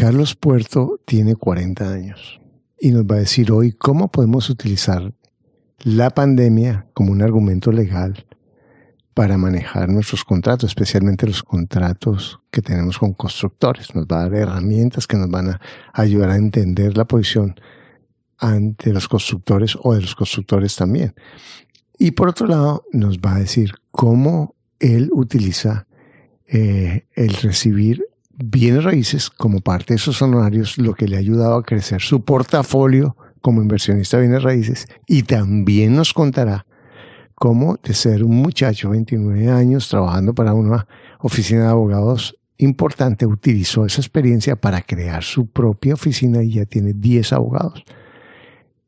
Carlos Puerto tiene 40 años y nos va a decir hoy cómo podemos utilizar la pandemia como un argumento legal para manejar nuestros contratos, especialmente los contratos que tenemos con constructores. Nos va a dar herramientas que nos van a ayudar a entender la posición ante los constructores o de los constructores también. Y por otro lado, nos va a decir cómo él utiliza eh, el recibir bienes raíces como parte de sus honorarios, lo que le ha ayudado a crecer su portafolio como inversionista de bienes raíces. Y también nos contará cómo de ser un muchacho, 29 años, trabajando para una oficina de abogados importante, utilizó esa experiencia para crear su propia oficina y ya tiene 10 abogados.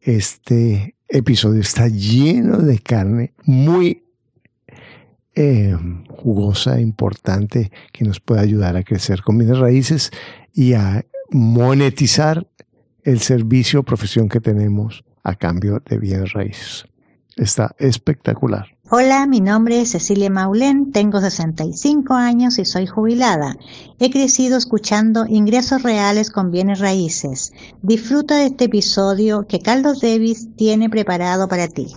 Este episodio está lleno de carne, muy eh, jugosa, importante, que nos puede ayudar a crecer con bienes raíces y a monetizar el servicio o profesión que tenemos a cambio de bienes raíces. Está espectacular. Hola, mi nombre es Cecilia Maulén, tengo 65 años y soy jubilada. He crecido escuchando ingresos reales con bienes raíces. Disfruta de este episodio que Carlos Davis tiene preparado para ti.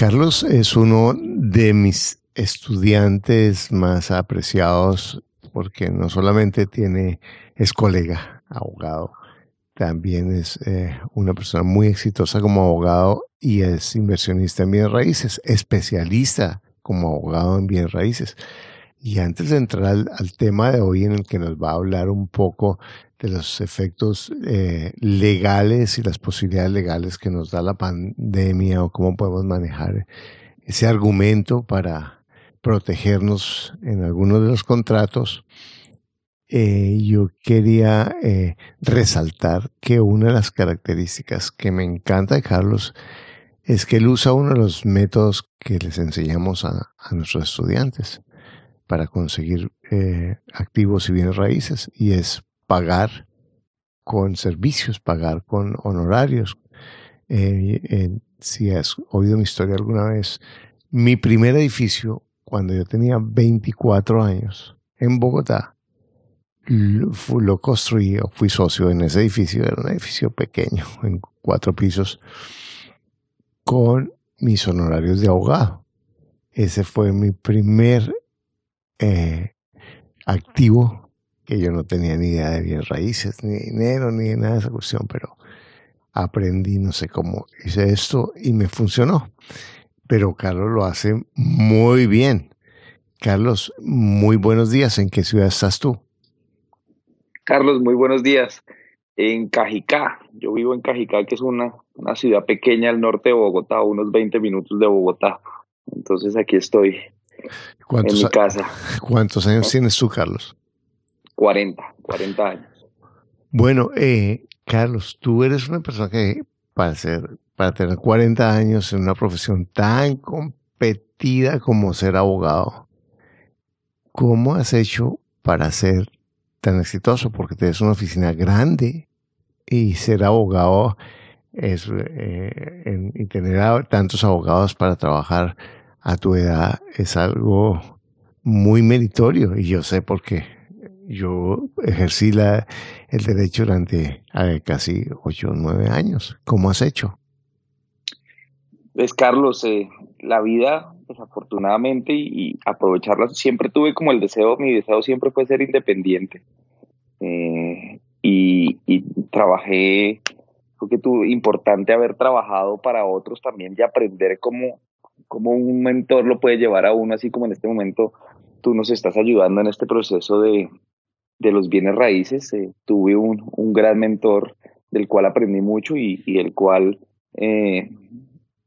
Carlos es uno de mis estudiantes más apreciados porque no solamente tiene, es colega, abogado, también es eh, una persona muy exitosa como abogado y es inversionista en bienes raíces, especialista como abogado en bienes raíces. Y antes de entrar al, tema de hoy en el que nos va a hablar un poco de los efectos eh, legales y las posibilidades legales que nos da la pandemia o cómo podemos manejar ese argumento para protegernos en algunos de los contratos, eh, yo quería eh, resaltar que una de las características que me encanta de Carlos es que él usa uno de los métodos que les enseñamos a, nuestros estudiantes para conseguir activos y bienes raíces y es pagar con servicios, pagar con honorarios. si has oído mi historia alguna vez, mi primer edificio cuando yo tenía 24 años en Bogotá, lo, construí fui socio en ese edificio, era un edificio pequeño, en cuatro pisos, con mis honorarios de abogado. Ese fue mi primer eh, activo, que yo no tenía ni idea de bienes raíces, ni dinero, ni nada de esa cuestión, pero aprendí, no sé cómo hice esto y me funcionó pero Carlos lo hace muy bien. Carlos, muy buenos días. ¿En qué ciudad estás tú? Carlos, muy buenos días. En Cajicá. Yo vivo en Cajicá, que es una, una ciudad pequeña al norte de Bogotá, unos 20 minutos de Bogotá. Entonces aquí estoy en mi casa. ¿Cuántos años tienes tú, Carlos? 40, 40 años. Bueno, eh, Carlos, tú eres una persona que para ser para tener 40 años en una profesión tan competida como ser abogado, ¿cómo has hecho para ser tan exitoso? Porque tienes una oficina grande y ser abogado es, eh, y tener tantos abogados para trabajar a tu edad es algo muy meritorio y yo sé por qué. Yo ejercí la, el derecho durante eh, casi 8 o 9 años. ¿Cómo has hecho? Pues Carlos, eh, la vida desafortunadamente y, aprovecharla, siempre tuve como el deseo, mi deseo siempre fue ser independiente. Eh, y, trabajé, porque tuve importante haber trabajado para otros también y aprender cómo, cómo un mentor lo puede llevar a uno, así como en este momento tú nos estás ayudando en este proceso de, de los bienes raíces. Eh, tuve un, un, gran mentor del cual aprendí mucho y, y el cual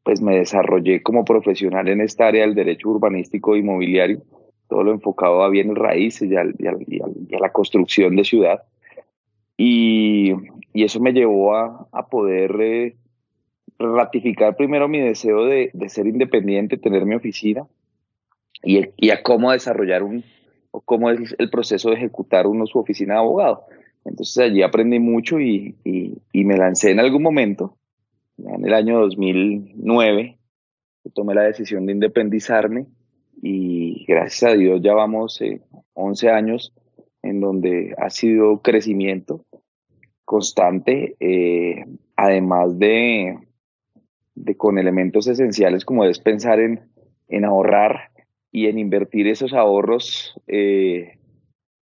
pues me desarrollé como profesional en esta área del derecho urbanístico e inmobiliario, todo lo enfocado a bienes raíces y, a la construcción de ciudad. Y, eso me llevó a, poder eh, ratificar primero mi deseo de, ser independiente, tener mi oficina y, a cómo desarrollar un, o cómo es el proceso de ejecutar uno su oficina de abogado. Entonces allí aprendí mucho y, y me lancé en algún momento en el año 2009 tomé la decisión de independizarme y gracias a Dios ya vamos 11 eh, años en donde ha sido crecimiento constante, eh, además de, de con elementos esenciales como es pensar en, en ahorrar y en invertir esos ahorros eh,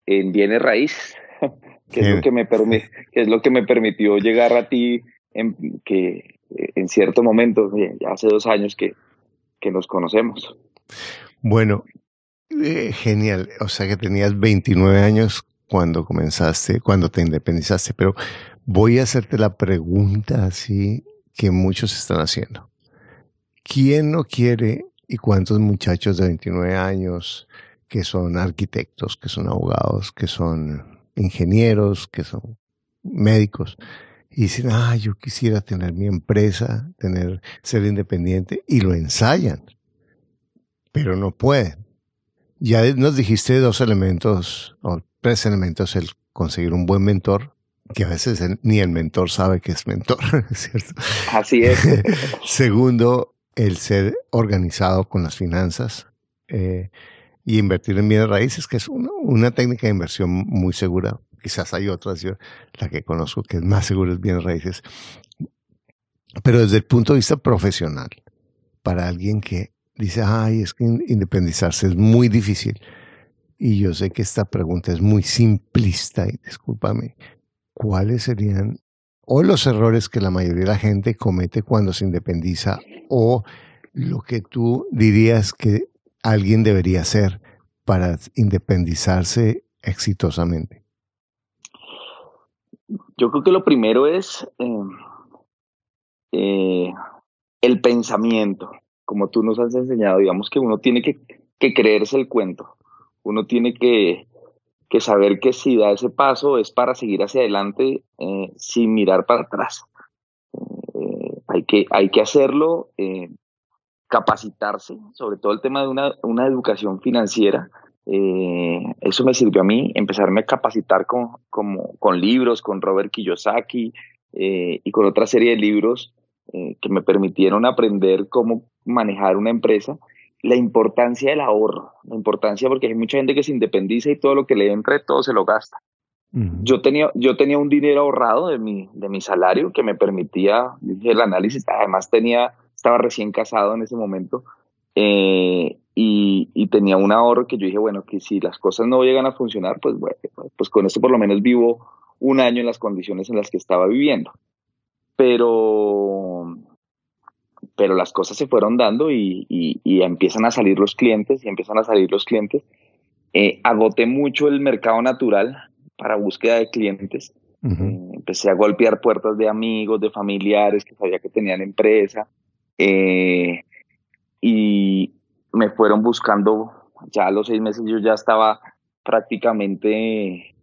en bienes raíces, que, es lo que, me que es lo que me permitió llegar a ti en, que en cierto momento, ya hace dos años que, que nos conocemos. Bueno, eh, genial. O sea que tenías 29 años cuando comenzaste, cuando te independizaste, pero voy a hacerte la pregunta así que muchos están haciendo. ¿Quién no quiere y cuántos muchachos de 29 años que son arquitectos, que son abogados, que son ingenieros, que son médicos, y dicen, ah, yo quisiera tener mi empresa, tener, ser independiente, y lo ensayan, pero no pueden. Ya nos dijiste dos elementos, o tres elementos, el conseguir un buen mentor, que a veces ni el mentor sabe que es mentor, ¿cierto? Así es. Segundo, el ser organizado con las finanzas eh, y invertir en bienes raíces, que es una técnica de inversión muy segura. Quizás hay otras, la que conozco que es más seguro es bienes raíces, pero desde el punto de vista profesional, para alguien que dice, ay, es que independizarse es muy difícil, y yo sé que esta pregunta es muy simplista, y discúlpame, ¿cuáles serían o los errores que la mayoría de la gente comete cuando se independiza o lo que tú dirías que alguien debería hacer para independizarse exitosamente? Yo creo que lo primero es eh, eh, el pensamiento, como tú nos has enseñado, digamos que uno tiene que, creerse el cuento, uno tiene que, saber que si da ese paso es para seguir hacia adelante eh, sin mirar para atrás. hay, que, hay que hacerlo, capacitarse, sobre todo el tema de una, una educación financiera, eh, eso me sirvió a mí, empezarme a capacitar con, con libros, con Robert Kiyosaki eh, y con otra serie de libros eh, que me permitieron aprender cómo manejar una empresa. La importancia del ahorro, la importancia porque hay mucha gente que se independiza y todo lo que le entra, todo se lo gasta. Yo tenía, yo tenía un dinero ahorrado de mi, de mi salario que me permitía el análisis. Además tenía, estaba recién casado en ese momento. Eh, y, tenía un ahorro que yo dije, bueno, que si las cosas no llegan a funcionar, pues bueno, pues con esto por lo menos vivo un año en las condiciones en las que estaba viviendo. Pero, pero las cosas se fueron dando y, empiezan a salir los clientes y empiezan a salir los clientes. Eh, agoté mucho el mercado natural para búsqueda de clientes. Eh, empecé a golpear puertas de amigos, de familiares que sabía que tenían empresa. Eh, y, me fueron buscando, ya a los seis meses yo ya estaba prácticamente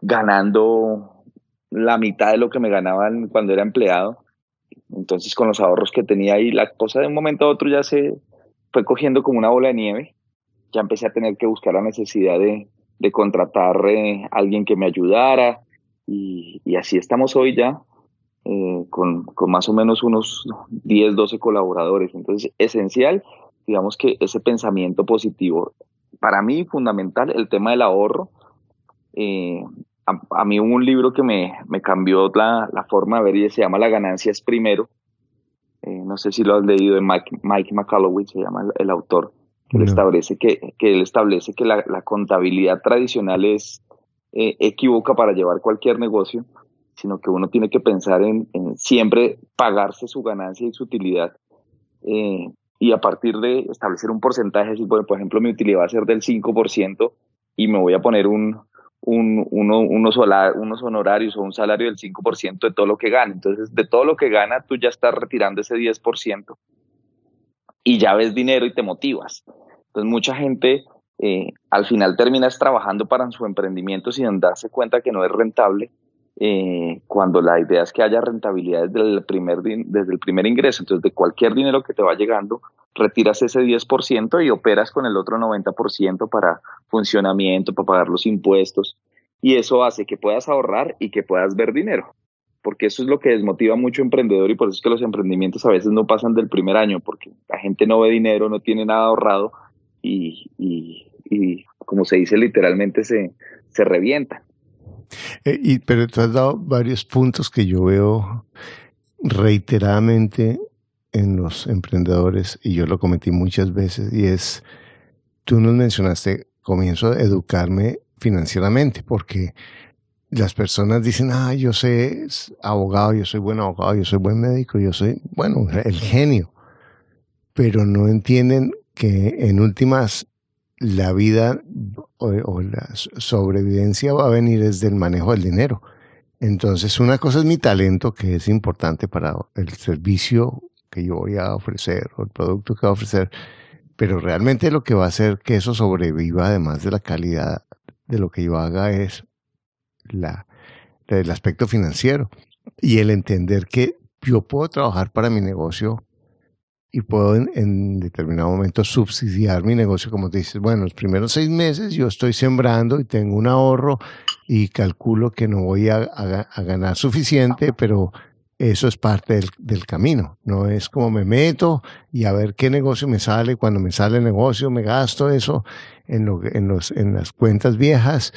ganando la mitad de lo que me ganaban cuando era empleado. Entonces con los ahorros que tenía ahí, la cosa de un momento a otro ya se fue cogiendo como una bola de nieve. Ya empecé a tener que buscar la necesidad de, contratar eh, a alguien que me ayudara y, así estamos hoy ya eh, con, con, más o menos unos 10, 12 colaboradores. Entonces, esencial digamos que ese pensamiento positivo. Para mí, fundamental, el tema del ahorro. Eh, a, mí hubo un libro que me, me cambió la, la, forma de ver y se llama La ganancia es primero. Eh, no sé si lo has leído de Mike, Mike se llama el, autor. Que, él establece que, que él establece que la, la contabilidad tradicional es eh, equivoca para llevar cualquier negocio, sino que uno tiene que pensar en, en siempre pagarse su ganancia y su utilidad eh, y a partir de establecer un porcentaje, si por ejemplo mi utilidad va a ser del 5% y me voy a poner un, un, unos, honorarios o un salario del 5% de todo lo que gana. Entonces, de todo lo que gana, tú ya estás retirando ese 10% y ya ves dinero y te motivas. Entonces, mucha gente eh, al final terminas trabajando para su emprendimiento sin darse cuenta que no es rentable, eh, cuando la idea es que haya rentabilidad desde el, primer, desde el primer ingreso. Entonces, de cualquier dinero que te va llegando, retiras ese 10% y operas con el otro 90% para funcionamiento, para pagar los impuestos. Y eso hace que puedas ahorrar y que puedas ver dinero. Porque eso es lo que desmotiva mucho emprendedor y por eso es que los emprendimientos a veces no pasan del primer año, porque la gente no ve dinero, no tiene nada ahorrado y, y, como se dice literalmente, se, se. Eh, y, pero tú has dado varios puntos que yo veo reiteradamente en los emprendedores, y yo lo cometí muchas veces, y es, tú nos mencionaste, comienzo a educarme financieramente, porque las personas dicen, ah, yo sé abogado, yo soy buen abogado, yo soy buen médico, yo soy, bueno, el genio, pero no entienden que en últimas la vida o, la sobrevivencia va a venir desde el manejo del dinero. Entonces, una cosa es mi talento, que es importante para el servicio que yo voy a ofrecer o el producto que voy a ofrecer, pero realmente lo que va a hacer que eso sobreviva, además de la calidad de lo que yo haga, es la, el aspecto financiero y el entender que yo puedo trabajar para mi negocio y puedo en, determinado momento subsidiar mi negocio, como te dices, bueno, los primeros seis meses yo estoy sembrando y tengo un ahorro y calculo que no voy a, ganar suficiente, pero eso es parte del, del, camino, no es como me meto y a ver qué negocio me sale, cuando me sale el negocio me gasto eso en, lo, en, los, en las cuentas viejas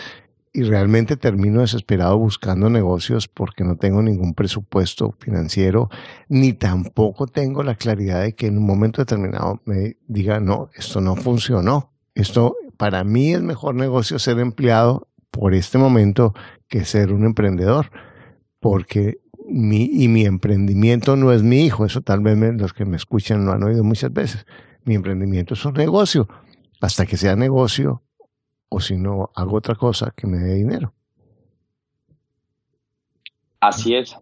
y realmente termino desesperado buscando negocios porque no tengo ningún presupuesto financiero, ni tampoco tengo la claridad de que en un momento determinado me diga, no, esto no funcionó. Esto para mí es mejor negocio ser empleado por este momento que ser un emprendedor, porque mi, y mi emprendimiento no es mi hijo, eso tal vez los que me escuchan lo han oído muchas veces. Mi emprendimiento es un negocio. Hasta que sea negocio, o si no, hago otra cosa que me dé dinero. Así es,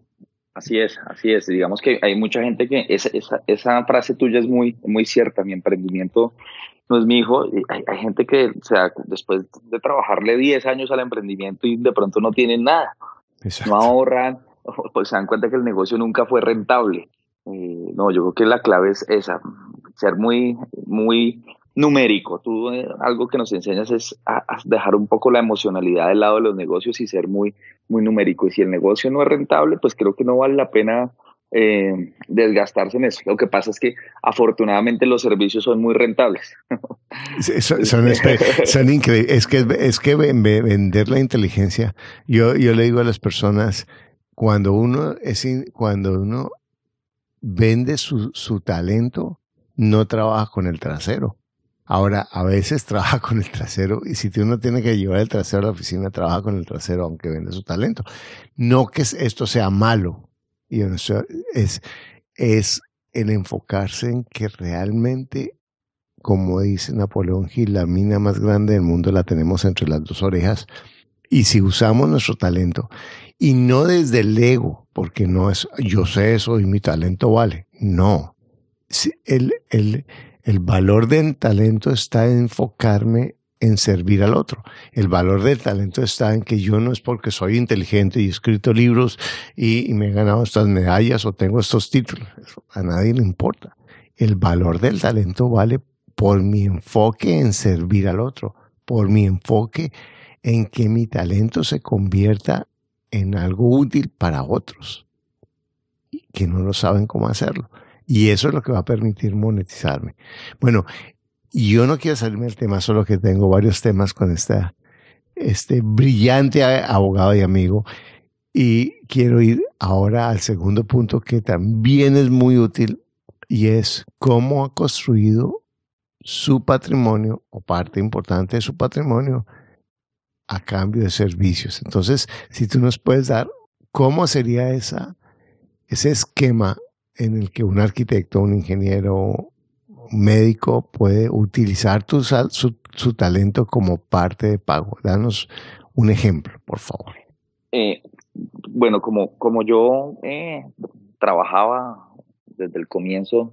así es, así es. Digamos que hay mucha gente que esa, esa, frase tuya es muy, muy cierta. Mi emprendimiento no es mi hijo. Hay, hay, gente que, o sea, después de trabajarle 10 años al emprendimiento y de pronto no tienen nada, no ahorran, pues se dan cuenta que el negocio nunca fue rentable. Eh, no, yo creo que la clave es esa, ser muy, muy numérico. Tú eh, algo que nos enseñas es dejar un poco la emocionalidad del lado de los negocios y ser muy, muy numérico. Y si el negocio no es rentable, pues creo que no vale la pena eh, desgastarse en eso. Lo que pasa es que afortunadamente los servicios son muy rentables. son, son, increíbles. Es que, es que vender la inteligencia, yo, yo le digo a las personas, cuando uno, es cuando uno vende su, su talento, no trabaja con el trasero Ahora, a veces trabaja con el trasero y si uno tiene que llevar el trasero a la oficina, trabaja con el trasero aunque vende su talento. No que esto sea malo, es, es el enfocarse en que realmente, como dice Napoleón Gil, la mina más grande del mundo la tenemos entre las dos orejas. Y si usamos nuestro talento, y no desde el ego, porque no es yo sé eso y mi talento vale. No. El, el, el valor del talento está en enfocarme en servir al otro. El valor del talento está en que yo no es porque soy inteligente y he escrito libros y, me he ganado estas medallas o tengo estos títulos. a nadie le importa. El valor del talento vale por mi enfoque en servir al otro, por mi enfoque en que mi talento se convierta en algo útil para otros que no lo saben cómo hacerlo. Y eso es lo que va a permitir monetizarme. Bueno, yo no quiero salirme del tema, solo que tengo varios temas con esta, este brillante abogado y amigo. Y quiero ir ahora al segundo punto que también es muy útil y es cómo ha construido su patrimonio o parte importante de su patrimonio a cambio de servicios. Entonces, si tú nos puedes dar cómo sería ese esquema en el que un arquitecto, un ingeniero, un médico puede utilizar su, su, talento como parte de pago. Danos un ejemplo, por favor. Eh, bueno, como, como yo eh, trabajaba desde el comienzo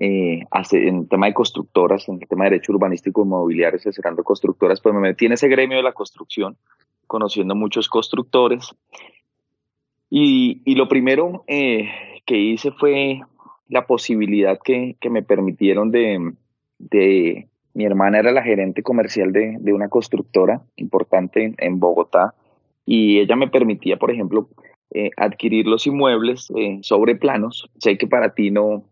eh, en el tema de constructoras, en el tema de derecho urbanístico inmobiliario, asesorando constructoras, pues me metí en ese gremio de la construcción, conociendo muchos constructores. Y, y lo primero eh, que hice fue la posibilidad que, que me permitieron de, de, mi hermana era la gerente comercial de, de una constructora importante en, Bogotá y ella me permitía, por ejemplo, eh, adquirir los inmuebles eh, sobre planos. Sé que para ti no,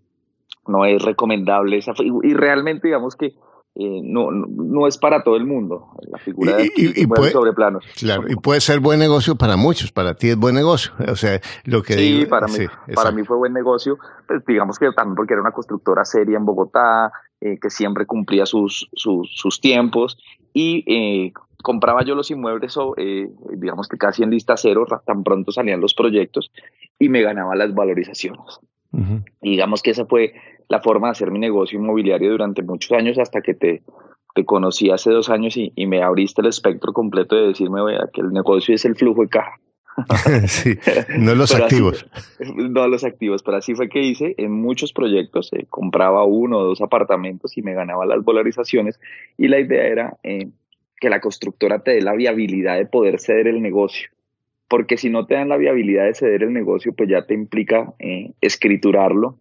no es recomendable esa y, realmente digamos que eh, no, no, es para todo el mundo la figura de y, sobre planos. Claro, y puede ser buen negocio para muchos, para ti es buen negocio. O sea, lo que sí, para mí, para mí fue buen negocio, pues digamos que también porque era una constructora seria en Bogotá, eh, que siempre cumplía sus, sus, sus tiempos y eh, compraba yo los inmuebles, eh, digamos que casi en lista cero, tan pronto salían los proyectos y me ganaba las valorizaciones. Digamos que esa fue la forma de hacer mi negocio inmobiliario durante muchos años hasta que te, te conocí hace dos años y, y me abriste el espectro completo de decirme que el negocio es el flujo de caja. sí, no los activos. no los activos, pero así fue que hice en muchos proyectos. Eh, compraba uno o dos apartamentos y me ganaba las valorizaciones. Y la idea era eh, que la constructora te dé la viabilidad de poder ceder el negocio. Porque si no te dan la viabilidad de ceder el negocio, pues ya te implica eh, escriturarlo.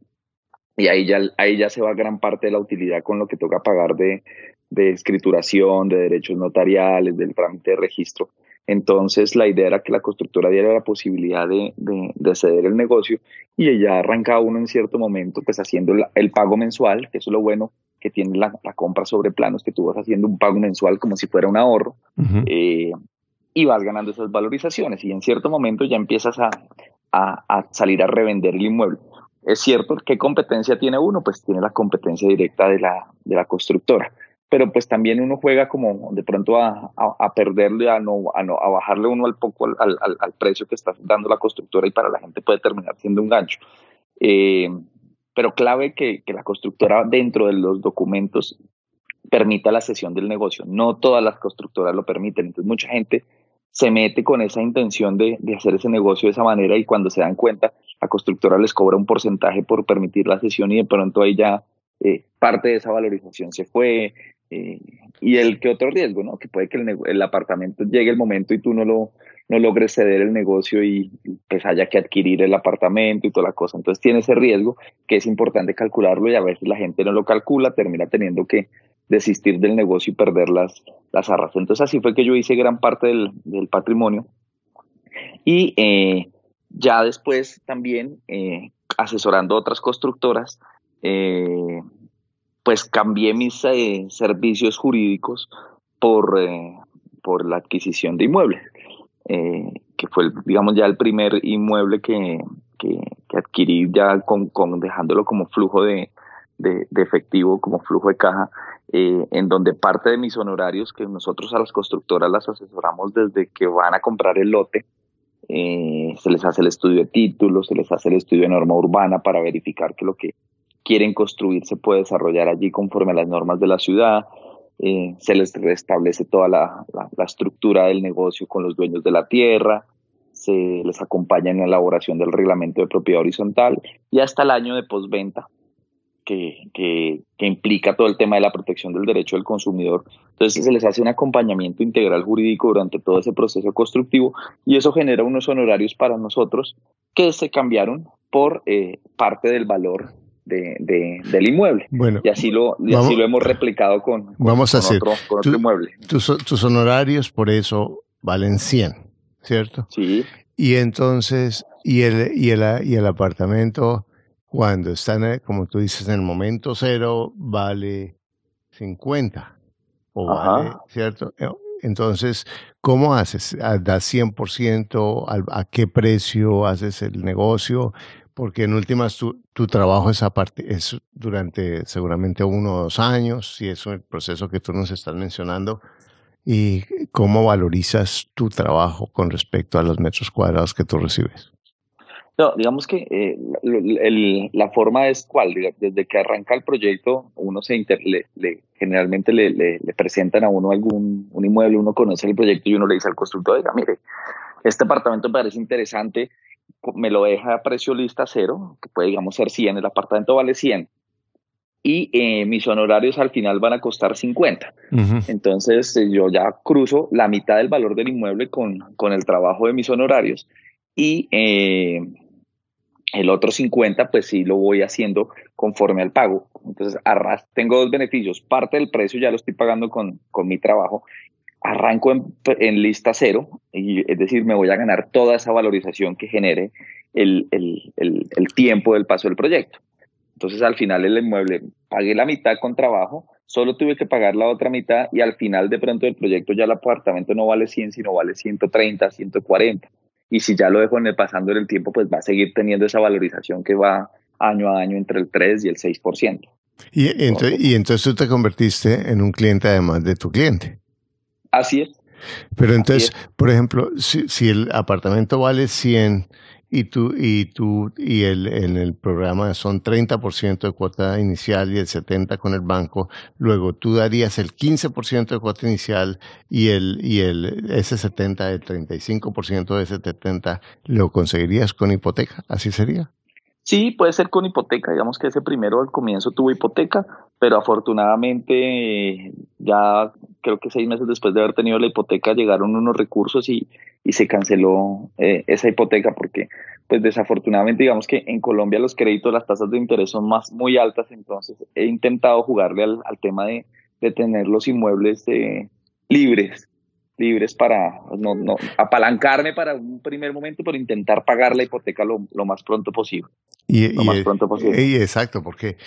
Y ahí ya, ahí ya se va gran parte de la utilidad con lo que toca pagar de, de escrituración, de derechos notariales, del trámite de registro. Entonces la idea era que la constructora diera la posibilidad de, de, ceder el negocio y ella arrancaba uno en cierto momento pues haciendo el, pago mensual, que eso es lo bueno que tiene la, compra sobre planos, que tú vas haciendo un pago mensual como si fuera un ahorro eh, y vas ganando esas valorizaciones y en cierto momento ya empiezas a, a, salir a revender el inmueble. Es cierto, ¿qué competencia tiene uno? Pues tiene la competencia directa de la, de la constructora pero pues también uno juega como de pronto a, a, perderle, a no, a no, a bajarle uno al poco al, al, al, precio que está dando la constructora y para la gente puede terminar siendo un gancho. Eh, pero clave que, que, la constructora dentro de los documentos permita la cesión del negocio. No todas las constructoras lo permiten, entonces mucha gente se mete con esa intención de, de hacer ese negocio de esa manera y cuando se dan cuenta, la constructora les cobra un porcentaje por permitir la cesión y de pronto ahí ya eh, parte de esa valorización se fue, eh, y el que otro riesgo, ¿no? Que puede que el, apartamento llegue el momento y tú no lo no logres ceder el negocio y pues haya que adquirir el apartamento y toda la cosa. Entonces tiene ese riesgo que es importante calcularlo y a veces la gente no lo calcula, termina teniendo que desistir del negocio y perder las, las arras. Entonces así fue que yo hice gran parte del, del patrimonio. Y eh, ya después también eh, asesorando otras constructoras, eh, pues cambié mis servicios jurídicos por, por la adquisición de inmuebles, que fue, digamos, ya el primer inmueble que, que, adquirí ya con, dejándolo como flujo de, de, efectivo, como flujo de caja, en donde parte de mis honorarios, que nosotros a las constructoras las asesoramos desde que van a comprar el lote, se les hace el estudio de títulos, se les hace el estudio de norma urbana para verificar que lo que quieren construir se puede desarrollar allí conforme a las normas de la ciudad. Eh, se les restablece toda la, estructura del negocio con los dueños de la tierra, se les acompaña en la elaboración del reglamento de propiedad horizontal y hasta el año de postventa, que, que, que, implica todo el tema de la protección del derecho del consumidor. Entonces se les hace un acompañamiento integral jurídico durante todo ese proceso constructivo y eso genera unos honorarios para nosotros que se cambiaron por eh, parte del valor de, del inmueble. Bueno, y así lo, y así lo hemos replicado con, vamos a hacer. Otro, con otro inmueble. Tus, tus honorarios por eso valen 100, ¿cierto? Sí. Y entonces, y el, y el, y el apartamento, cuando están, como tú dices, en el momento cero, vale 50. O vale, ¿cierto? Entonces, ¿cómo haces? ¿Das 100%? ¿A qué precio haces el negocio? porque en últimas tu, tu trabajo es, aparte, es durante seguramente uno o dos años, si es el proceso que tú nos estás mencionando, y cómo valorizas tu trabajo con respecto a los metros cuadrados que tú recibes. No, digamos que eh, la forma es cuál, desde que arranca el proyecto, uno se le, generalmente le, le, presentan a uno algún un inmueble, uno conoce el proyecto y uno le dice al constructor, oiga, mire, este apartamento me parece interesante, me lo deja a precio lista cero, que puede digamos ser 100, el apartamento vale 100, y eh, mis honorarios al final van a costar 50. Entonces eh, yo ya cruzo la mitad del valor del inmueble con, con el trabajo de mis honorarios y eh, el otro 50 pues sí lo voy haciendo conforme al pago. Entonces tengo dos beneficios. Parte del precio ya lo estoy pagando con, con mi trabajo. Arranco en, lista cero, y, es decir, me voy a ganar toda esa valorización que genere el, el, el, el tiempo del paso del proyecto. Entonces al final el inmueble pagué la mitad con trabajo, solo tuve que pagar la otra mitad y al final de pronto del proyecto ya el apartamento no vale 100, sino vale 130, 140. Y si ya lo dejo en el, pasando en el tiempo, pues va a seguir teniendo esa valorización que va año a año entre el 3 y el 6%. Y entonces, y entonces tú te convertiste en un cliente además de tu cliente. Así es. Pero entonces, por ejemplo, si, si, el apartamento vale 100 y tú y tú y el en el programa son 30% de cuota inicial y el 70 con el banco, luego tú darías el 15% de cuota inicial y el y el ese 70 el 35% de ese 70 lo conseguirías con hipoteca, así sería. Sí, puede ser con hipoteca, digamos que ese primero al comienzo tuvo hipoteca, pero afortunadamente ya creo que seis meses después de haber tenido la hipoteca llegaron unos recursos y, y se canceló eh, esa hipoteca porque pues desafortunadamente digamos que en Colombia los créditos, las tasas de interés son más muy altas, entonces he intentado jugarle al, al tema de, de tener los inmuebles eh, libres libres para no, no, apalancarme para un primer momento, pero intentar pagar la hipoteca lo, lo más pronto posible. Y, lo más pronto posible. Y, exacto, porque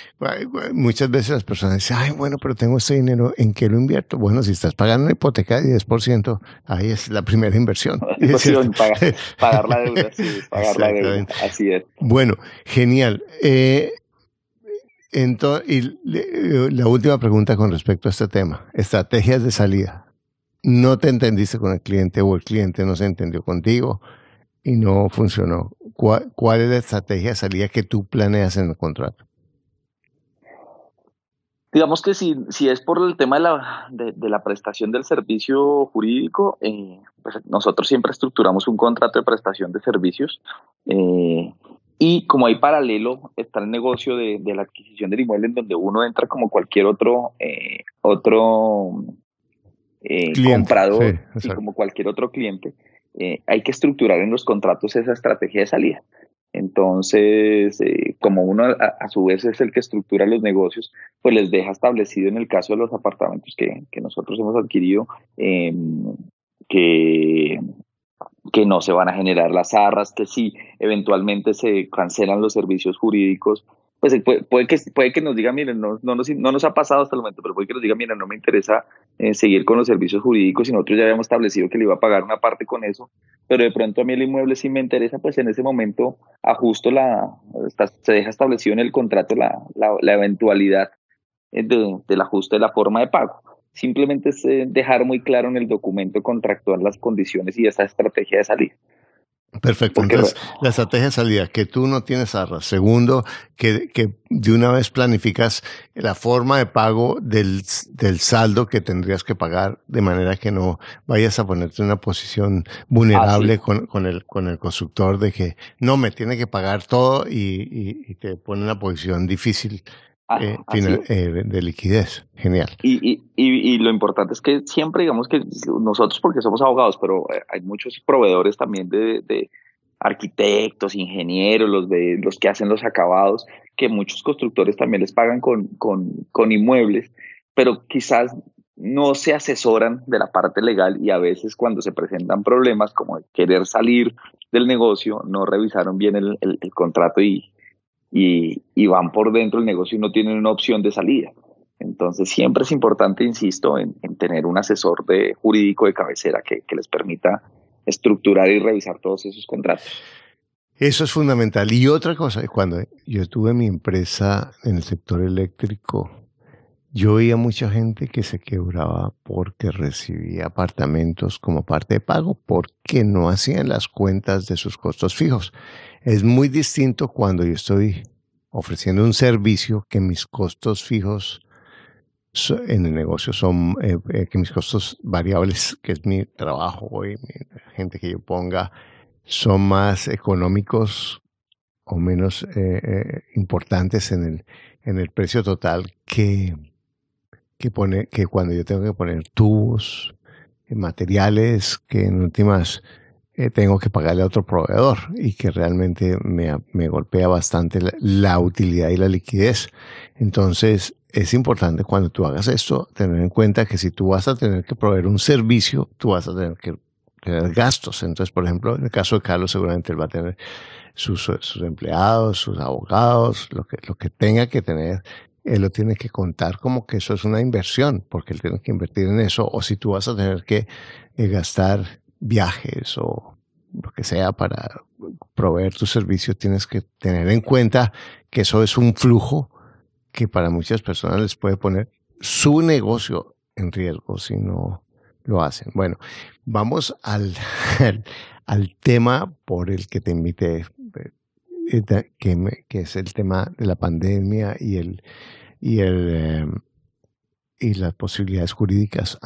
muchas veces las personas dicen, ay, bueno, pero tengo este dinero, ¿en qué lo invierto? Bueno, si estás pagando una hipoteca de 10%, ahí es la primera inversión. pagar, pagar, la deuda, sí, pagar la deuda, así es. Bueno, genial. Eh, entonces, y la última pregunta con respecto a este tema, estrategias de salida no te entendiste con el cliente o el cliente no se entendió contigo y no funcionó. ¿Cuál, cuál es la estrategia de salida que tú planeas en el contrato? Digamos que si, si es por el tema de la, de, la prestación del servicio jurídico, eh, pues nosotros siempre estructuramos un contrato de prestación de servicios eh, y como hay paralelo está el negocio de, la adquisición del inmueble en donde uno entra como cualquier otro, eh, otro eh, comprador y como cualquier otro cliente, eh, hay que estructurar en los contratos esa estrategia de salida. Entonces, eh, como uno a, su vez es el que estructura los negocios, pues les deja establecido en el caso de los apartamentos que, que nosotros hemos adquirido em, que, que no se van a generar las arras, que si eventualmente se cancelan los servicios jurídicos, pues eh, puede, que, puede que nos diga, miren, no, no, nos, no nos ha pasado hasta el momento, pero puede que nos diga, miren, no me interesa eh, seguir con los servicios jurídicos y nosotros ya habíamos establecido que le iba a pagar una parte con eso, pero de pronto a mí el inmueble sí me interesa, pues en ese momento ajusto la, se deja establecido en el contrato la, la, eventualidad eh, de, del ajuste de la forma de pago. Simplemente es dejar muy claro en el documento contractual las condiciones y esa estrategia de salida. Perfecto. Entonces, la estrategia de salida, que tú no tienes arras. Segundo, que, que de una vez planificas la forma de pago del, del, saldo que tendrías que pagar, de manera que no vayas a ponerte en una posición vulnerable con, con, el, con el constructor de que no me tiene que pagar todo y, y, te pone en una posición difícil Ah, eh, eh, de liquidez. Genial. Y, y, y, lo importante es que siempre, digamos que nosotros, porque somos abogados, pero eh, hay muchos proveedores también de, de arquitectos, ingenieros, los, de, los que hacen los acabados, que muchos constructores también les pagan con, con, con inmuebles, pero quizás no se asesoran de la parte legal y a veces cuando se presentan problemas como querer salir del negocio, no revisaron bien el, el contrato y, y, van por dentro del negocio y no tienen una opción de salida. Entonces siempre es importante, insisto, en, tener un asesor de jurídico de cabecera que, les permita estructurar y revisar todos esos contratos. Eso es fundamental. Y otra cosa, cuando yo tuve mi empresa en el sector eléctrico, yo oía mucha gente que se quebraba porque recibía apartamentos como parte de pago, porque no hacían las cuentas de sus costos fijos. Es muy distinto cuando yo estoy ofreciendo un servicio que mis costos fijos en el negocio son, eh, eh, que mis costos variables, que es mi trabajo y gente que yo ponga, son más económicos o menos eh, importantes en el, en el precio total que, que, pone, que cuando yo tengo que poner tubos, materiales que en últimas tengo que pagarle a otro proveedor y que realmente me, me golpea bastante la, utilidad y la liquidez. Entonces, es importante cuando tú hagas esto tener en cuenta que si tú vas a tener que proveer un servicio, tú vas a tener que tener gastos. Entonces, por ejemplo, en el caso de Carlos, seguramente él va a tener sus, sus empleados, sus abogados, lo que, lo que tenga que tener él lo tiene que contar como que eso es una inversión, porque él tiene que invertir en eso, o si tú vas a tener que eh, gastar viajes o lo que sea para proveer tu servicio, tienes que tener en cuenta que eso es un flujo que para muchas personas les puede poner su negocio en riesgo si no lo hacen. Bueno, vamos al, al, tema por el que te invité, eh, que, que, es el tema de la pandemia y el y el eh, y las posibilidades jurídicas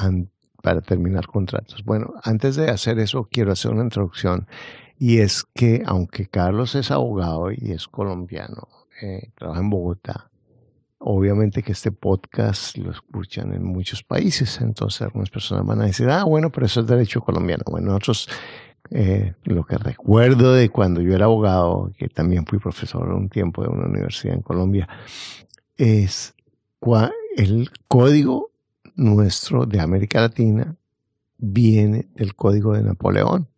para terminar contratos. Bueno, antes de hacer eso, quiero hacer una introducción y es que aunque Carlos es abogado y es colombiano, eh, trabaja en Bogotá, obviamente que este podcast lo escuchan en muchos países, entonces algunas personas van a decir, ah, bueno, pero eso es derecho colombiano. Bueno, nosotros, eh, lo que recuerdo de cuando yo era abogado, que también fui profesor un tiempo de una universidad en Colombia, es el código nuestro de América Latina viene del código de Napoleón.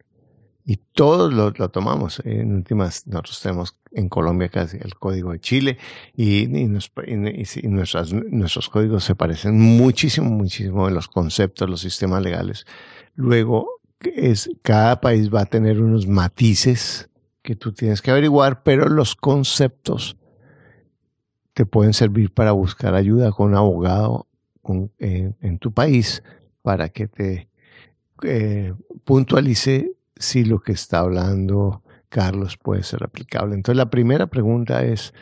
Y todos lo, tomamos. En últimas, nosotros tenemos en Colombia casi el código de Chile y, nuestros códigos se parecen muchísimo, muchísimo en los conceptos, los sistemas legales. Luego, es, cada país va a tener unos matices que tú tienes que averiguar, pero los conceptos te pueden servir para buscar ayuda con un abogado en, tu país para que te eh, puntualice si lo que está hablando Carlos puede ser aplicable. Entonces la primera pregunta es,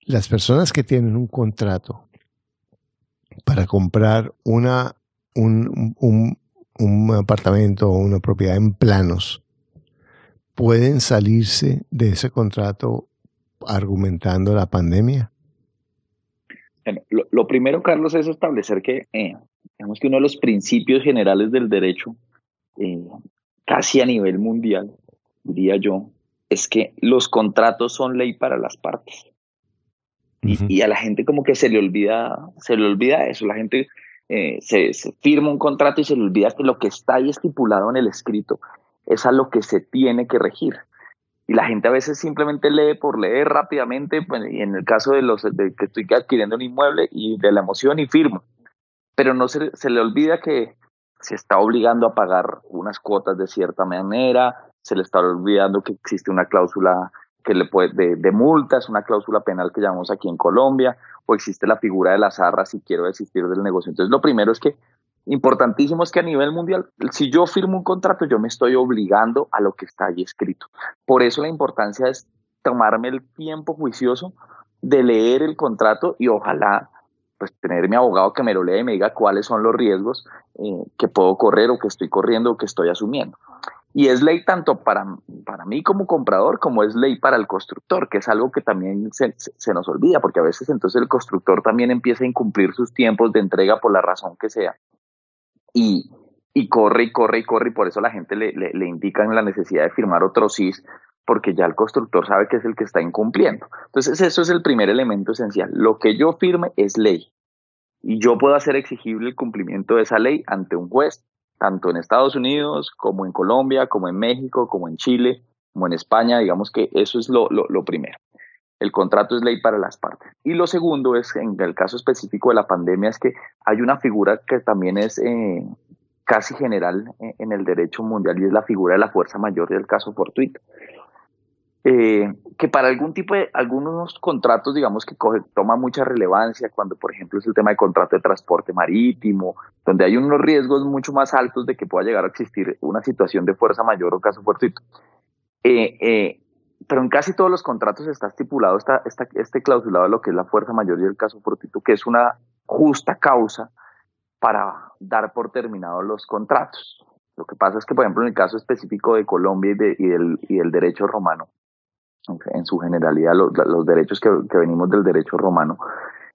las personas que tienen un contrato para comprar una, un, un, un apartamento o una propiedad en planos, pueden salirse de ese contrato argumentando la pandemia? Lo, primero, Carlos, es establecer que, eh, digamos que uno de los principios generales del derecho, eh, casi a nivel mundial, diría yo, es que los contratos son ley para las partes. y, a la gente como que se le olvida, se le olvida eso. La gente eh, se, se, firma un contrato y se le olvida que lo que está ahí estipulado en el escrito es a lo que se tiene que regir y la gente a veces simplemente lee por leer rápidamente, pues, y en el caso de los de que estoy adquiriendo un inmueble y de la emoción y firmo, pero no se, se le olvida que se está obligando a pagar unas cuotas de cierta manera, se le está olvidando que existe una cláusula que le puede, de, multas, una cláusula penal que llamamos aquí en Colombia, o existe la figura de las arras si quiero desistir del negocio. Entonces, lo primero es que importantísimo es que a nivel mundial, si yo firmo un contrato, yo me estoy obligando a lo que está ahí escrito. Por eso la importancia es tomarme el tiempo juicioso de leer el contrato y ojalá pues tener mi abogado que me lo lea y me diga cuáles son los riesgos eh, que puedo correr o que estoy corriendo o que estoy asumiendo. Y es ley tanto para, para mí como comprador como es ley para el constructor, que es algo que también se, se nos olvida, porque a veces entonces el constructor también empieza a incumplir sus tiempos de entrega por la razón que sea y, y corre y corre y corre y por eso la gente le, le, le la necesidad de firmar otro CIS porque ya el constructor sabe que es el que está incumpliendo. Entonces eso es el primer elemento esencial. Lo que yo firme es ley y yo puedo hacer exigible el cumplimiento de esa ley ante un juez, tanto en Estados Unidos como en Colombia, como en México, como en Chile, como en España. Digamos que eso es lo, lo primero. El contrato es ley para las partes. Y lo segundo es, en el caso específico de la pandemia, es que hay una figura que también es eh, casi general en el derecho mundial y es la figura de la fuerza mayor del caso fortuito. Eh, que para algún tipo de, algunos contratos, digamos que coge, toma mucha relevancia cuando, por ejemplo, es el tema de contrato de transporte marítimo, donde hay unos riesgos mucho más altos de que pueda llegar a existir una situación de fuerza mayor o caso fortuito. Eh, pero en casi todos los contratos está estipulado, está, está, este clausulado lo que es la fuerza mayor y el caso fortuito, que es una justa causa para dar por terminados los contratos. Lo que pasa es que, por ejemplo, en el caso específico de Colombia y, de, y, del, y del derecho romano, en su generalidad, los, los derechos que, que, venimos del derecho romano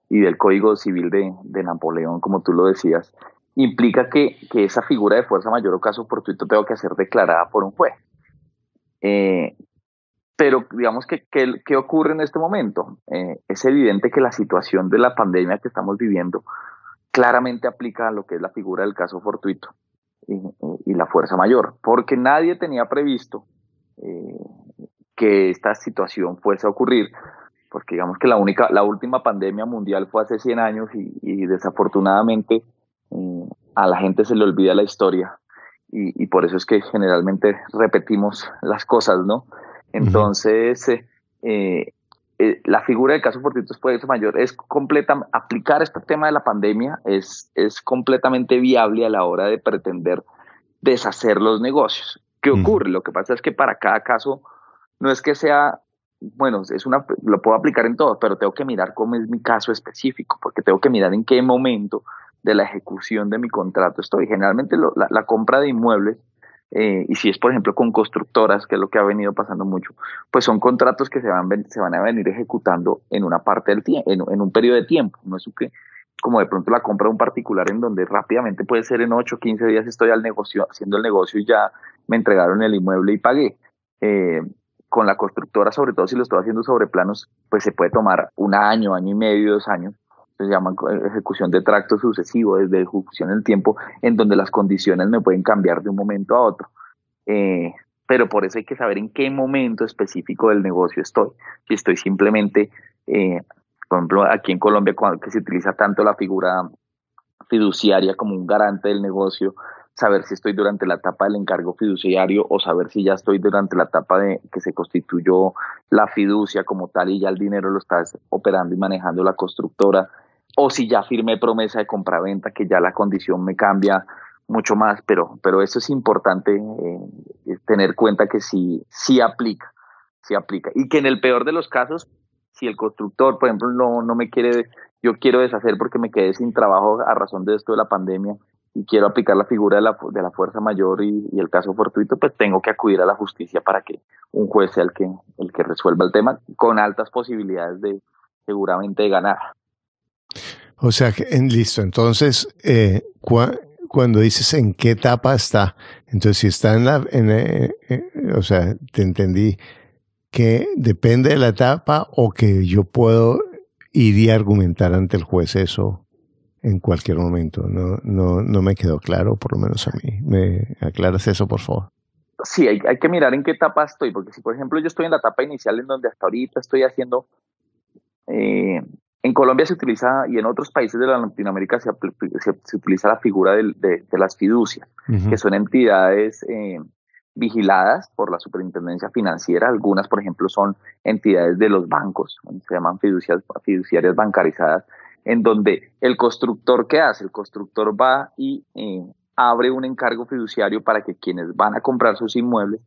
y del Código Civil de, de Napoleón, como tú lo decías, implica que, que, esa figura de fuerza mayor o caso fortuito tengo que ser declarada por un juez. Eh, pero digamos que, ¿qué ocurre en este momento? Eh, es evidente que la situación de la pandemia que estamos viviendo claramente aplica a lo que es la figura del caso fortuito y, la fuerza mayor, porque nadie tenía previsto eh, que esta situación fuese a ocurrir, porque digamos que la única, la última pandemia mundial fue hace 100 años y, desafortunadamente eh, a la gente se le olvida la historia y, por eso es que generalmente repetimos las cosas, ¿no? Entonces, eh, eh, la figura del caso fortuito ser mayor es completa, aplicar este tema de la pandemia es, es completamente viable a la hora de pretender deshacer los negocios. ¿Qué ocurre? Lo que pasa es que para cada caso no es que sea, bueno, es una, lo puedo aplicar en todo, pero tengo que mirar cómo es mi caso específico, porque tengo que mirar en qué momento de la ejecución de mi contrato estoy. Generalmente la, la compra de inmuebles eh, y si es, por ejemplo, con constructoras, que es lo que ha venido pasando mucho, pues son contratos que se van, se van a venir ejecutando en una parte del tiempo, en, un periodo de tiempo. No es que, como de pronto la compra de un particular en donde rápidamente puede ser en 8 o 15 días estoy al negocio, haciendo el negocio y ya me entregaron el inmueble y pagué. Eh, con la constructora, sobre todo si lo estoy haciendo sobre planos, pues se puede tomar un año, año y medio, dos años se llaman ejecución de tracto sucesivo, desde ejecución en el tiempo, en donde las condiciones me pueden cambiar de un momento a otro. Eh, pero por eso hay que saber en qué momento específico del negocio estoy. Si estoy simplemente, eh, por ejemplo, aquí en Colombia, cuando que se utiliza tanto la figura fiduciaria como un garante del negocio, saber si estoy durante la etapa del encargo fiduciario o saber si ya estoy durante la etapa de que se constituyó la fiducia como tal y ya el dinero lo está operando y manejando la constructora o si ya firmé promesa de compraventa, que ya la condición me cambia mucho más, pero, pero eso es importante eh, tener cuenta que sí, sí aplica, sí aplica. Y que en el peor de los casos, si el constructor, por ejemplo, no, no me quiere, yo quiero deshacer porque me quedé sin trabajo a razón de esto de la pandemia y quiero aplicar la figura de la, de la fuerza mayor y, y, el caso fortuito, pues tengo que acudir a la justicia para que un juez sea el que, el que resuelva el tema con altas posibilidades de seguramente de ganar. O sea, listo. Entonces, eh, cuando dices en qué etapa está, entonces si está en la, eh, eh, o sea, te entendí que depende de la etapa o que yo puedo ir y argumentar ante el juez eso en cualquier momento. No, no, no me quedó claro, por lo menos a mí. ¿Me aclaras eso, por favor? Sí, hay, que mirar en qué etapa estoy, porque si, por ejemplo, yo estoy en la etapa inicial en donde hasta ahorita estoy haciendo en Colombia se utiliza y en otros países de Latinoamérica se, se, utiliza la figura de, de, las fiducias, que son entidades eh, vigiladas por la superintendencia financiera. Algunas, por ejemplo, son entidades de los bancos, se llaman fiducias, fiduciarias bancarizadas, en donde el constructor, ¿qué hace? El constructor va y eh, abre un encargo fiduciario para que quienes van a comprar sus inmuebles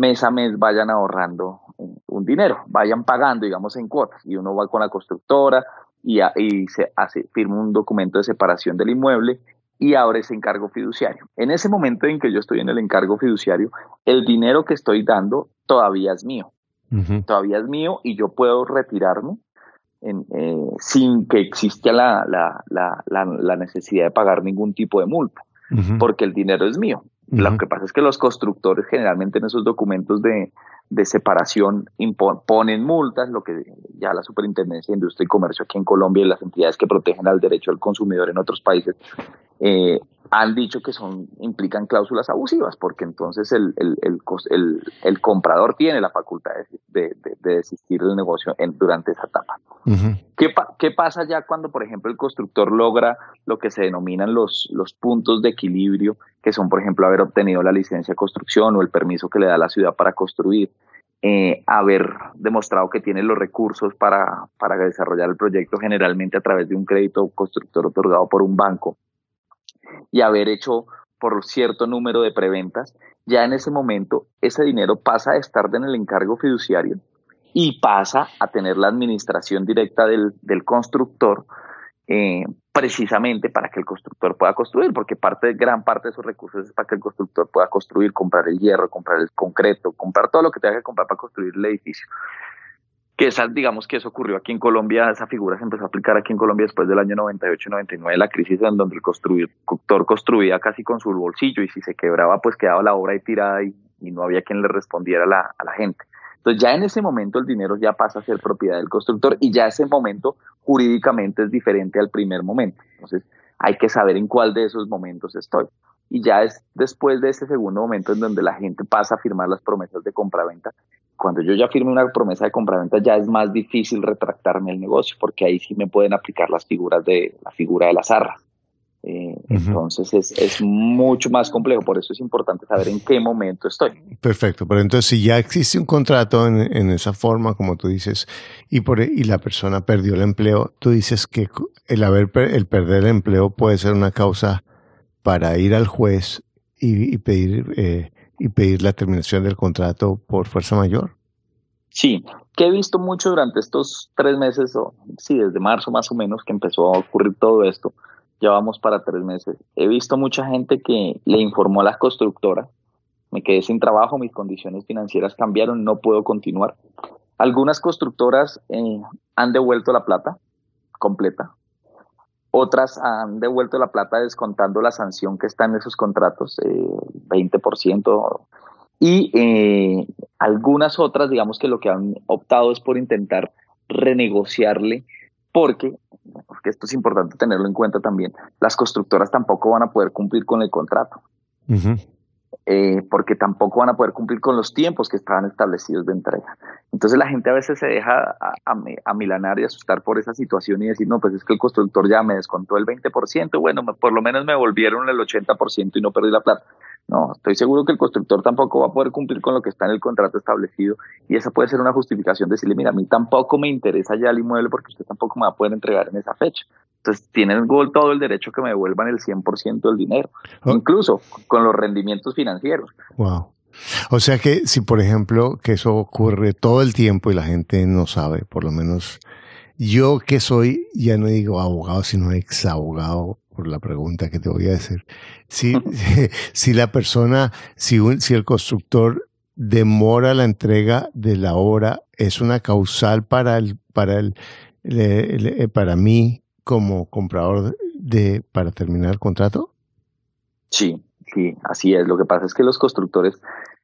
mes a mes vayan ahorrando un dinero, vayan pagando, digamos, en cuotas. Y uno va con la constructora y, y se hace, firma un documento de separación del inmueble y abre ese encargo fiduciario. En ese momento en que yo estoy en el encargo fiduciario, el dinero que estoy dando todavía es mío. Todavía es mío y yo puedo retirarme en, eh, sin que exista la, la, la, la, necesidad de pagar ningún tipo de multa, porque el dinero es mío. Lo que pasa es que los constructores generalmente en esos documentos de, de separación ponen multas, lo que ya la Superintendencia de Industria y Comercio aquí en Colombia y las entidades que protegen al derecho del consumidor en otros países eh, han dicho que son implican cláusulas abusivas, porque entonces el, el, el, el comprador tiene la facultad de, de, desistir del negocio en, durante esa etapa. ¿Qué, ¿Qué, pasa ya cuando, por ejemplo, el constructor logra lo que se denominan los, los puntos de equilibrio, que son, por ejemplo, haber obtenido la licencia de construcción o el permiso que le da la ciudad para construir? Eh, haber demostrado que tiene los recursos para, para desarrollar el proyecto generalmente a través de un crédito constructor otorgado por un banco y haber hecho por cierto número de preventas, ya en ese momento ese dinero pasa a estar en el encargo fiduciario y pasa a tener la administración directa del, del constructor eh, precisamente para que el constructor pueda construir, porque parte, gran parte de sus recursos es para que el constructor pueda construir, comprar el hierro, comprar el concreto, comprar todo lo que tenga que comprar para construir el edificio. Que esa, digamos que eso ocurrió aquí en Colombia, esa figura se empezó a aplicar aquí en Colombia después del año 98-99, la crisis en donde el constructor construía casi con su bolsillo y si se quebraba pues quedaba la obra ahí tirada y, no había quien le respondiera a la gente. Entonces ya en ese momento el dinero ya pasa a ser propiedad del constructor y ya ese momento jurídicamente es diferente al primer momento. Entonces hay que saber en cuál de esos momentos estoy. Y ya es después de ese segundo momento en donde la gente pasa a firmar las promesas de compraventa. Cuando yo ya firme una promesa de compraventa ya es más difícil retractarme el negocio porque ahí sí me pueden aplicar las figuras de la figura de las arras. Eh, entonces es, es, mucho más complejo, por eso es importante saber en qué momento estoy. Perfecto, pero entonces si ya existe un contrato en, en esa forma, como tú dices, y, por, y la persona perdió el empleo, tú dices que el, haber, el perder el empleo puede ser una causa para ir al juez y, y pedir, eh, y pedir la terminación del contrato por fuerza mayor. Sí, que he visto mucho durante estos tres meses, o sí, desde marzo más o menos que empezó a ocurrir todo esto, ya vamos para tres meses. He visto mucha gente que le informó a las constructoras, me quedé sin trabajo, mis condiciones financieras cambiaron, no puedo continuar. Algunas constructoras eh, han devuelto la plata completa, otras han devuelto la plata descontando la sanción que está en esos contratos, eh, 20%, y algunas otras, digamos que lo que han optado es por intentar renegociarle porque, porque esto es importante tenerlo en cuenta también, las constructoras tampoco van a poder cumplir con el contrato. Eh, porque tampoco van a poder cumplir con los tiempos que estaban establecidos de entrega. Entonces la gente a veces se deja a, a, milanar y asustar por esa situación y decir, no, pues es que el constructor ya me descontó el 20%, bueno, por lo menos me volvieron el 80% y no perdí la plata. No, estoy seguro que el constructor tampoco va a poder cumplir con lo que está en el contrato establecido y esa puede ser una justificación de decirle, mira, a mí tampoco me interesa ya el inmueble porque usted tampoco me va a poder entregar en esa fecha. Entonces tienen todo el derecho que me devuelvan el 100% del dinero, oh. incluso con los rendimientos financieros. Wow. O sea que si, por ejemplo, que eso ocurre todo el tiempo y la gente no sabe, por lo menos yo que soy, ya no digo abogado, sino ex abogado, por la pregunta que te voy a decir. Si, si la persona, si, si el constructor demora la entrega de la obra, es una causal para el, para el, para mí como comprador de para terminar el contrato? Sí, sí, así es. Lo que pasa es que los constructores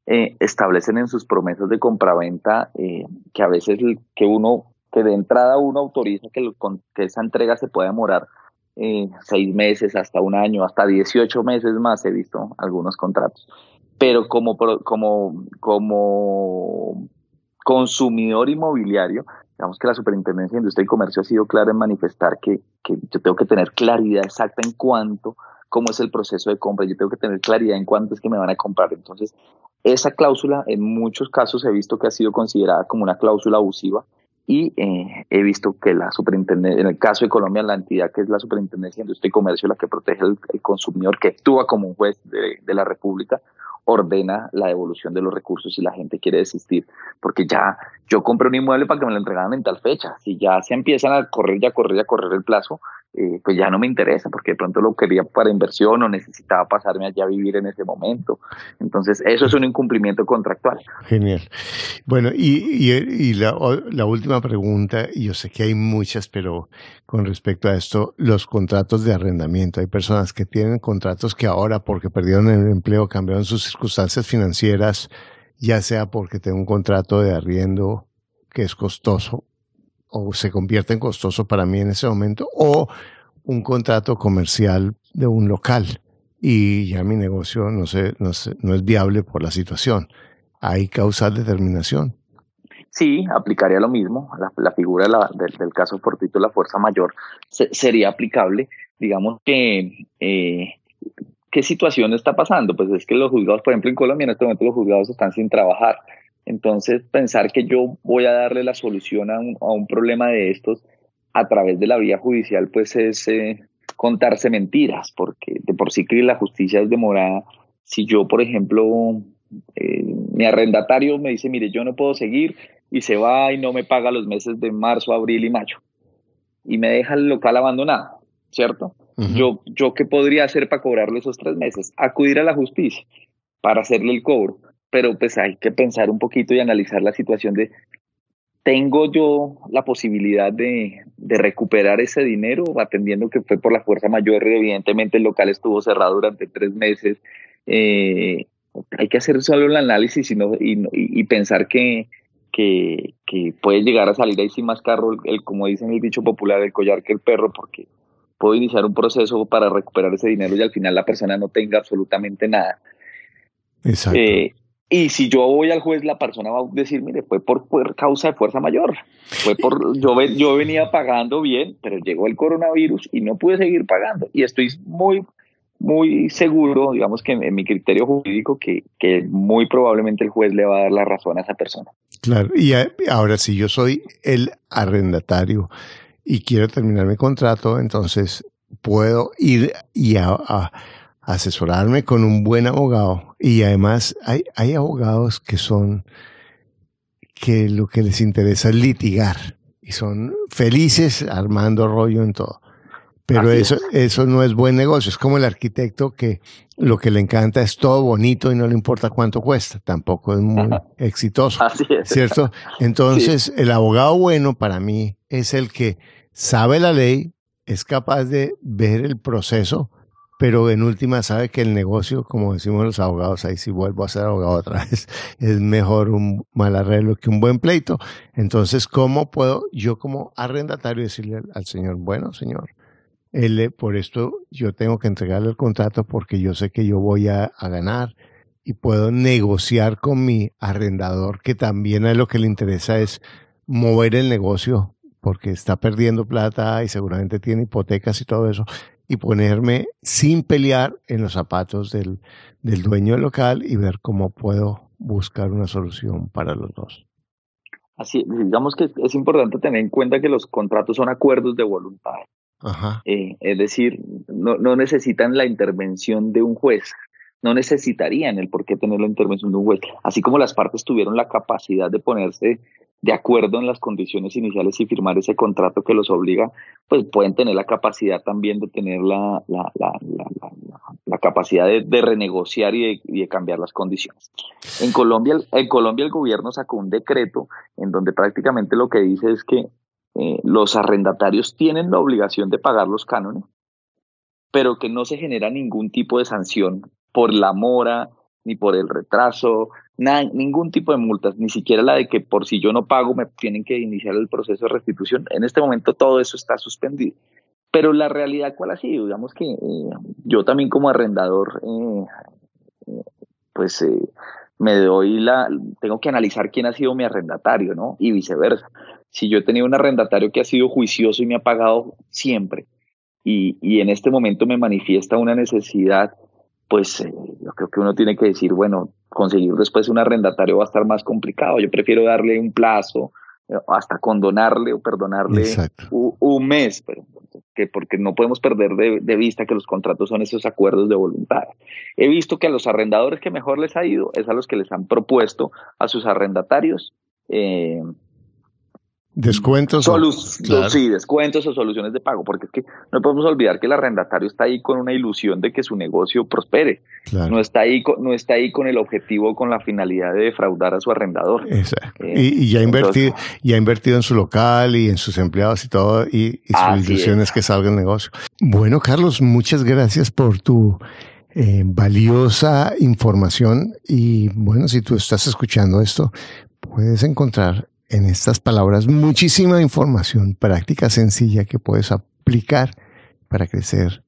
eh, establecen en sus promesas de compraventa eh, que a veces que uno, que de entrada uno autoriza que, que esa entrega se pueda demorar eh, seis meses, hasta un año, hasta 18 meses más he visto algunos contratos. Pero como, como, como consumidor inmobiliario, digamos que la Superintendencia de Industria y Comercio ha sido clara en manifestar que, que yo tengo que tener claridad exacta en cuánto, cómo es el proceso de compra, yo tengo que tener claridad en cuánto es que me van a comprar. Entonces, esa cláusula en muchos casos he visto que ha sido considerada como una cláusula abusiva y eh, he visto que la superintendencia, en el caso de Colombia, la entidad que es la Superintendencia de Industria y Comercio, la que protege al consumidor, que actúa como un juez de, de la República, ordena la devolución de los recursos si la gente quiere desistir. Porque ya yo compré un inmueble para que me lo entregaran en tal fecha. Si ya se empiezan a correr, ya correr, ya correr el plazo, eh, pues ya no me interesa, porque de pronto lo quería para inversión o necesitaba pasarme allá a vivir en ese momento. Entonces, eso es un incumplimiento contractual. Genial. Bueno, y, y, la, la, última pregunta, y yo sé que hay muchas, pero con respecto a esto, los contratos de arrendamiento. Hay personas que tienen contratos que ahora, porque perdieron el empleo, cambiaron sus circunstancias financieras, ya sea porque tengo un contrato de arriendo que es costoso o se convierte en costoso para mí en ese momento, o un contrato comercial de un local y ya mi negocio no, se, no, no es viable por la situación. ¿Hay causal determinación? Sí, aplicaría lo mismo. La, figura del, caso fortuito la fuerza mayor sería aplicable. Digamos que, eh, ¿qué situación está pasando? Pues es que los juzgados, por ejemplo, en Colombia en este momento los juzgados están sin trabajar. Entonces, pensar que yo voy a darle la solución a un, problema de estos a través de la vía judicial, pues es eh, contarse mentiras, porque de por sí que la justicia es demorada. Si yo, por ejemplo, eh, mi arrendatario me dice, mire, yo no puedo seguir, y se va y no me paga los meses de marzo, abril y mayo y me deja el local abandonado, ¿cierto? yo, yo, ¿qué podría hacer para cobrarle esos tres meses? Acudir a la justicia para hacerle el cobro. Pero pues hay que pensar un poquito y analizar la situación de, ¿tengo yo la posibilidad de, de recuperar ese dinero atendiendo que fue por la fuerza mayor? Evidentemente el local estuvo cerrado durante tres meses. Eh, hay que hacer solo el análisis y, y, pensar que, que, que, puede llegar a salir ahí sin más carro, el, como dicen el dicho popular, el collar que el perro, porque puedo iniciar un proceso para recuperar ese dinero y al final la persona no tenga absolutamente nada. Exacto. Eh, y si yo voy al juez, la persona va a decir, mire, fue por, causa de fuerza mayor. Fue por, yo, yo venía pagando bien, pero llegó el coronavirus y no pude seguir pagando. Y estoy muy, muy seguro, digamos que en, mi criterio jurídico, que, que, muy probablemente el juez le va a dar la razón a esa persona. Claro, y ahora si yo soy el arrendatario y quiero terminar mi contrato, entonces puedo ir y a, asesorarme con un buen abogado. Y además hay, hay abogados que son, que lo que les interesa es litigar y son felices armando rollo en todo. Pero eso, eso no es buen negocio. Es como el arquitecto que lo que le encanta es todo bonito y no le importa cuánto cuesta. Tampoco es muy exitoso. ¿Cierto? Entonces, el abogado bueno para mí es el que sabe la ley, es capaz de ver el proceso, pero en última sabe que el negocio, como decimos los abogados, ahí si vuelvo a ser abogado otra vez, es mejor un mal arreglo que un buen pleito. Entonces, ¿cómo puedo yo como arrendatario decirle al, señor, bueno, señor, él, por esto yo tengo que entregarle el contrato porque yo sé que yo voy a, a ganar y puedo negociar con mi arrendador, que también a lo que le interesa es mover el negocio porque está perdiendo plata y seguramente tiene hipotecas y todo eso, y ponerme sin pelear en los zapatos del, del dueño del local y ver cómo puedo buscar una solución para los dos. Así, digamos que es importante tener en cuenta que los contratos son acuerdos de voluntad. Ajá. Eh, es decir, no, no necesitan la intervención de un juez no necesitarían el por qué tener la intervención de un juez. Así como las partes tuvieron la capacidad de ponerse de acuerdo en las condiciones iniciales y firmar ese contrato que los obliga, pues pueden tener la capacidad también de tener la, la, la, la capacidad de, renegociar y de, cambiar las condiciones. En Colombia, en Colombia el gobierno sacó un decreto en donde prácticamente lo que dice es que eh, los arrendatarios tienen la obligación de pagar los cánones, pero que no se genera ningún tipo de sanción por la mora, ni por el retraso, ningún tipo de multas, ni siquiera la de que por si yo no pago me tienen que iniciar el proceso de restitución. En este momento todo eso está suspendido. Pero la realidad, ¿cuál ha sido? Digamos que eh, yo también como arrendador, eh, eh, pues me doy la, tengo que analizar quién ha sido mi arrendatario, ¿no? Y viceversa. Si yo he tenido un arrendatario que ha sido juicioso y me ha pagado siempre, y, y en este momento me manifiesta una necesidad pues eh, yo creo que uno tiene que decir, bueno, conseguir después un arrendatario va a estar más complicado. Yo prefiero darle un plazo, eh, hasta condonarle o perdonarle un, mes, pero, que porque no podemos perder de, vista que los contratos son esos acuerdos de voluntad. He visto que a los arrendadores que mejor les ha ido es a los que les han propuesto a sus arrendatarios eh, Descuentos. Sí, descuentos o soluciones de pago, porque es que no podemos olvidar que el arrendatario está ahí con una ilusión de que su negocio prospere. No, está ahí, no está ahí con el objetivo, con la finalidad de defraudar a su arrendador. Exacto. Eh, y, ya, invertido, ya ha invertido en su local y en sus empleados y todo, y, su ilusión es. que salga el negocio. Bueno, Carlos, muchas gracias por tu eh, valiosa información. Y bueno, si tú estás escuchando esto, puedes encontrar en estas palabras muchísima información práctica, sencilla que puedes aplicar para crecer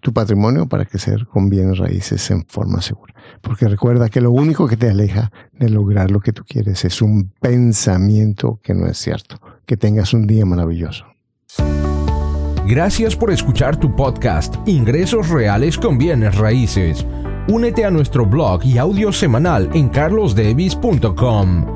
tu patrimonio, para crecer con bienes raíces en forma segura. Porque recuerda que lo único que te aleja de lograr lo que tú quieres es un pensamiento que no es cierto. Que tengas un día maravilloso. Gracias por escuchar tu podcast Ingresos Reales con Bienes Raíces. Únete a nuestro blog y audio semanal en carlosdevis.com.